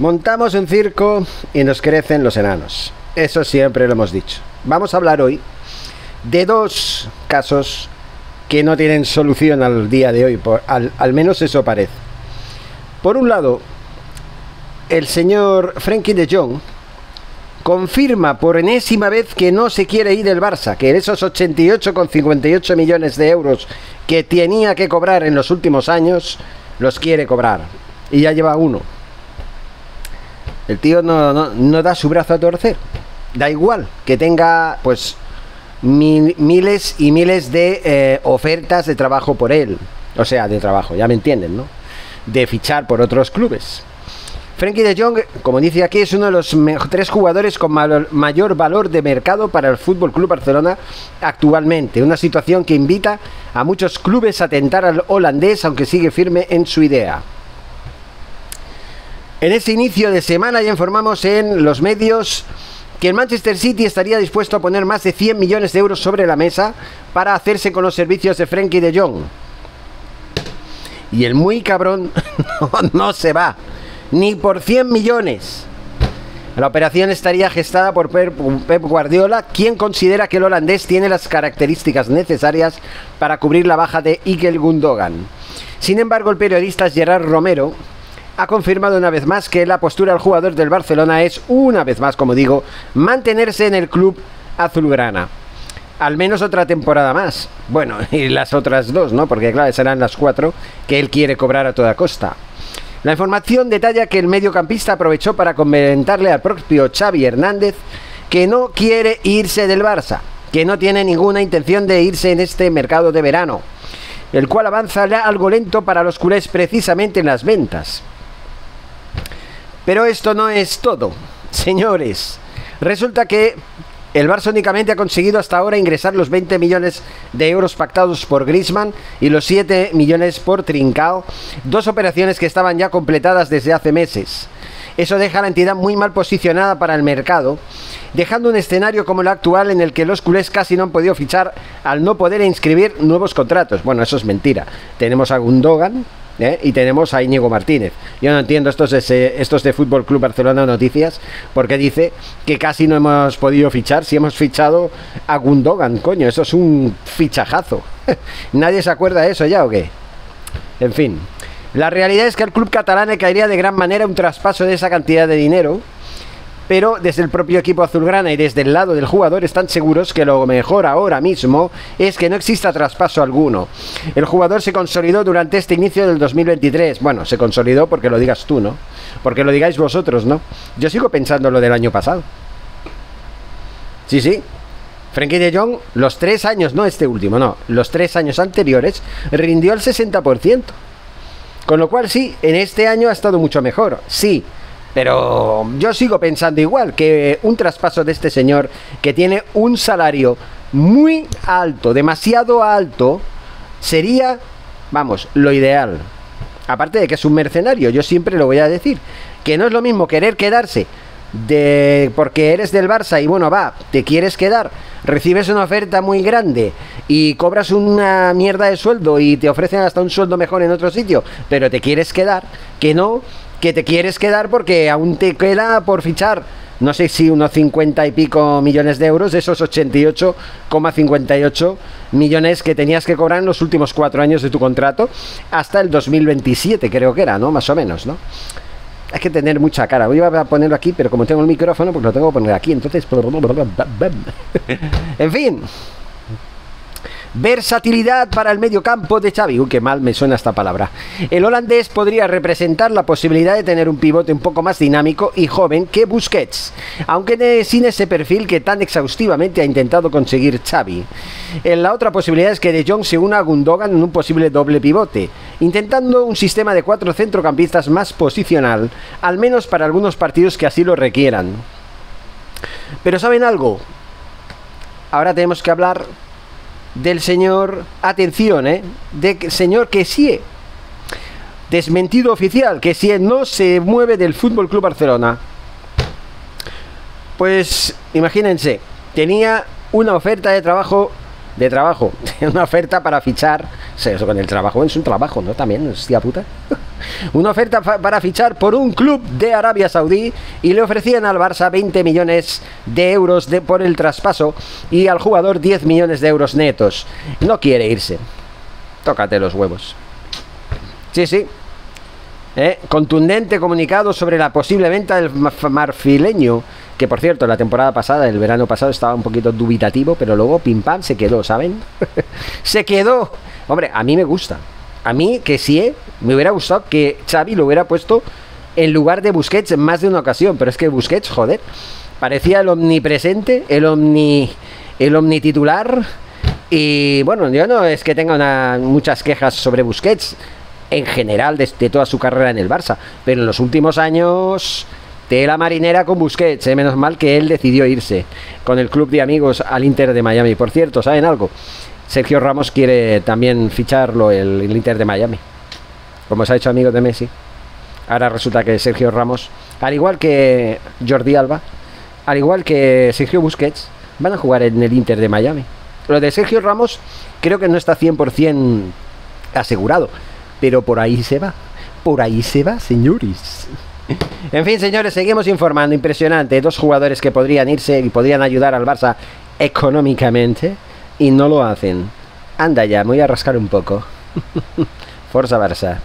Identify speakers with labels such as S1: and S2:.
S1: Montamos un circo y nos crecen los enanos. Eso siempre lo hemos dicho. Vamos a hablar hoy de dos casos que no tienen solución al día de hoy, por, al, menos eso parece. Por un lado, el señor Frankie de Jong confirma por enésima vez que no se quiere ir del Barça, que esos 88,58 millones de euros que tenía que cobrar en los últimos años, los quiere cobrar. Y ya lleva uno. El tío no, da su brazo a torcer. Da igual que tenga, pues, mil, miles y miles de eh, ofertas de trabajo por él. O sea, de trabajo, ya me entienden, ¿no? De fichar por otros clubes. Frankie de Jong, como dice aquí, es uno de los tres jugadores con mayor valor de mercado para el Fútbol Club Barcelona actualmente. Una situación que invita a muchos clubes a tentar al holandés, aunque sigue firme en su idea. En este inicio de semana ya informamos en los medios que el Manchester City estaría dispuesto a poner más de 100 millones de euros sobre la mesa para hacerse con los servicios de Frankie de Jong. Y el muy cabrón no, se va ni por 100 millones. La operación estaría gestada por Pep Guardiola, quien considera que el holandés tiene las características necesarias para cubrir la baja de Igel Gundogan. Sin embargo, el periodista Gerard Romero ha confirmado una vez más que la postura del jugador del Barcelona es, una vez más, como digo, mantenerse en el club azulgrana. Al menos otra temporada más. Bueno, y las otras dos, ¿no? Porque claro, serán las cuatro que él quiere cobrar a toda costa. La información detalla que el mediocampista aprovechó para comentarle al propio Xavi Hernández que no quiere irse del Barça, que no tiene ninguna intención de irse en este mercado de verano, el cual avanza algo lento para los culés precisamente en las ventas. Pero esto no es todo, señores. Resulta que el Barça únicamente ha conseguido hasta ahora ingresar los 20 millones de euros pactados por Griezmann y los 7 millones por Trincao, dos operaciones que estaban ya completadas desde hace meses. Eso deja a la entidad muy mal posicionada para el mercado, dejando un escenario como el actual en el que los culés casi no han podido fichar al no poder inscribir nuevos contratos. Bueno, eso es mentira. Tenemos a Gundogan, ¿eh? y tenemos a Íñigo Martínez. Yo no entiendo estos de, estos de Fútbol Club Barcelona Noticias porque dice que casi no hemos podido fichar si hemos fichado a Gundogan, coño, eso es un fichajazo. ¿Nadie se acuerda de eso ya o qué? En fin, la realidad es que el club catalán caería de gran manera un traspaso de esa cantidad de dinero pero desde el propio equipo azulgrana y desde el lado del jugador están seguros que lo mejor ahora mismo es que no exista traspaso alguno. El jugador se consolidó durante este inicio del 2023. Bueno, se consolidó porque lo digas tú, ¿no? Porque lo digáis vosotros, ¿no? Yo sigo pensando lo del año pasado. Sí, sí, Frankie de Jong, los tres años, no este último, no, los tres años anteriores, rindió el 60%. Con lo cual sí, en este año ha estado mucho mejor. Sí, pero yo sigo pensando igual que un traspaso de este señor que tiene un salario muy alto, demasiado alto, sería, vamos, lo ideal. Aparte de que es un mercenario, yo siempre lo voy a decir, que no es lo mismo querer quedarse de porque eres del Barça y bueno, va, te quieres quedar, recibes una oferta muy grande y cobras una mierda de sueldo y te ofrecen hasta un sueldo mejor en otro sitio, pero te quieres quedar, que no que te quieres quedar porque aún te queda por fichar, no sé si unos 50 y pico millones de euros, esos 88,58 millones que tenías que cobrar en los últimos cuatro años de tu contrato, hasta el 2027 creo que era, ¿no? Más o menos, ¿no? Hay que tener mucha cara. Voy a ponerlo aquí, pero como tengo el micrófono, pues lo tengo que poner aquí. Entonces... En fin. Versatilidad para el mediocampo de Xavi. Uy, qué mal me suena esta palabra. El holandés podría representar la posibilidad de tener un pivote un poco más dinámico y joven que Busquets, aunque sin ese perfil que tan exhaustivamente ha intentado conseguir Xavi. En la otra posibilidad es que De Jong se una a Gundogan en un posible doble pivote, intentando un sistema de cuatro centrocampistas más posicional, al menos para algunos partidos que así lo requieran. Pero ¿saben algo? Ahora tenemos que hablar del señor, atención, ¿eh? del señor sí Desmentido oficial, que si no se mueve del Fútbol Club Barcelona. Pues imagínense, tenía una oferta de trabajo de trabajo, una oferta para fichar, eso con el trabajo es un trabajo, ¿no? También, hostia puta. Una oferta para fichar por un club de Arabia Saudí y le ofrecían al Barça 20 millones de euros de, por el traspaso y al jugador 10 millones de euros netos. No quiere irse. Tócate los huevos. Sí, sí. Eh, contundente comunicado sobre la posible venta del marfileño que por cierto, la temporada pasada, el verano pasado, estaba un poquito dubitativo, pero luego pim pam se quedó, ¿saben? se quedó. Hombre, a mí me gusta. A mí, que sí, eh, me hubiera gustado que Xavi lo hubiera puesto en lugar de Busquets en más de una ocasión. Pero es que Busquets, joder, parecía el omnipresente, el omni. el omnititular. Y bueno, yo no es que tenga muchas quejas sobre Busquets en general de, toda su carrera en el Barça. Pero en los últimos años la marinera con Busquets, eh, menos mal que él decidió irse con el club de amigos al Inter de Miami. Por cierto, ¿saben algo? Sergio Ramos quiere también ficharlo el, el Inter de Miami, como se ha hecho amigo de Messi. Ahora resulta que Sergio Ramos, al igual que Jordi Alba, al igual que Sergio Busquets, van a jugar en el Inter de Miami. Lo de Sergio Ramos creo que no está 100% asegurado, pero por ahí se va. Por ahí se va, señores. En fin, señores, seguimos informando. Impresionante. Dos jugadores que podrían irse y podrían ayudar al Barça económicamente y no lo hacen. Anda ya, me voy a rascar un poco. Forza Barça.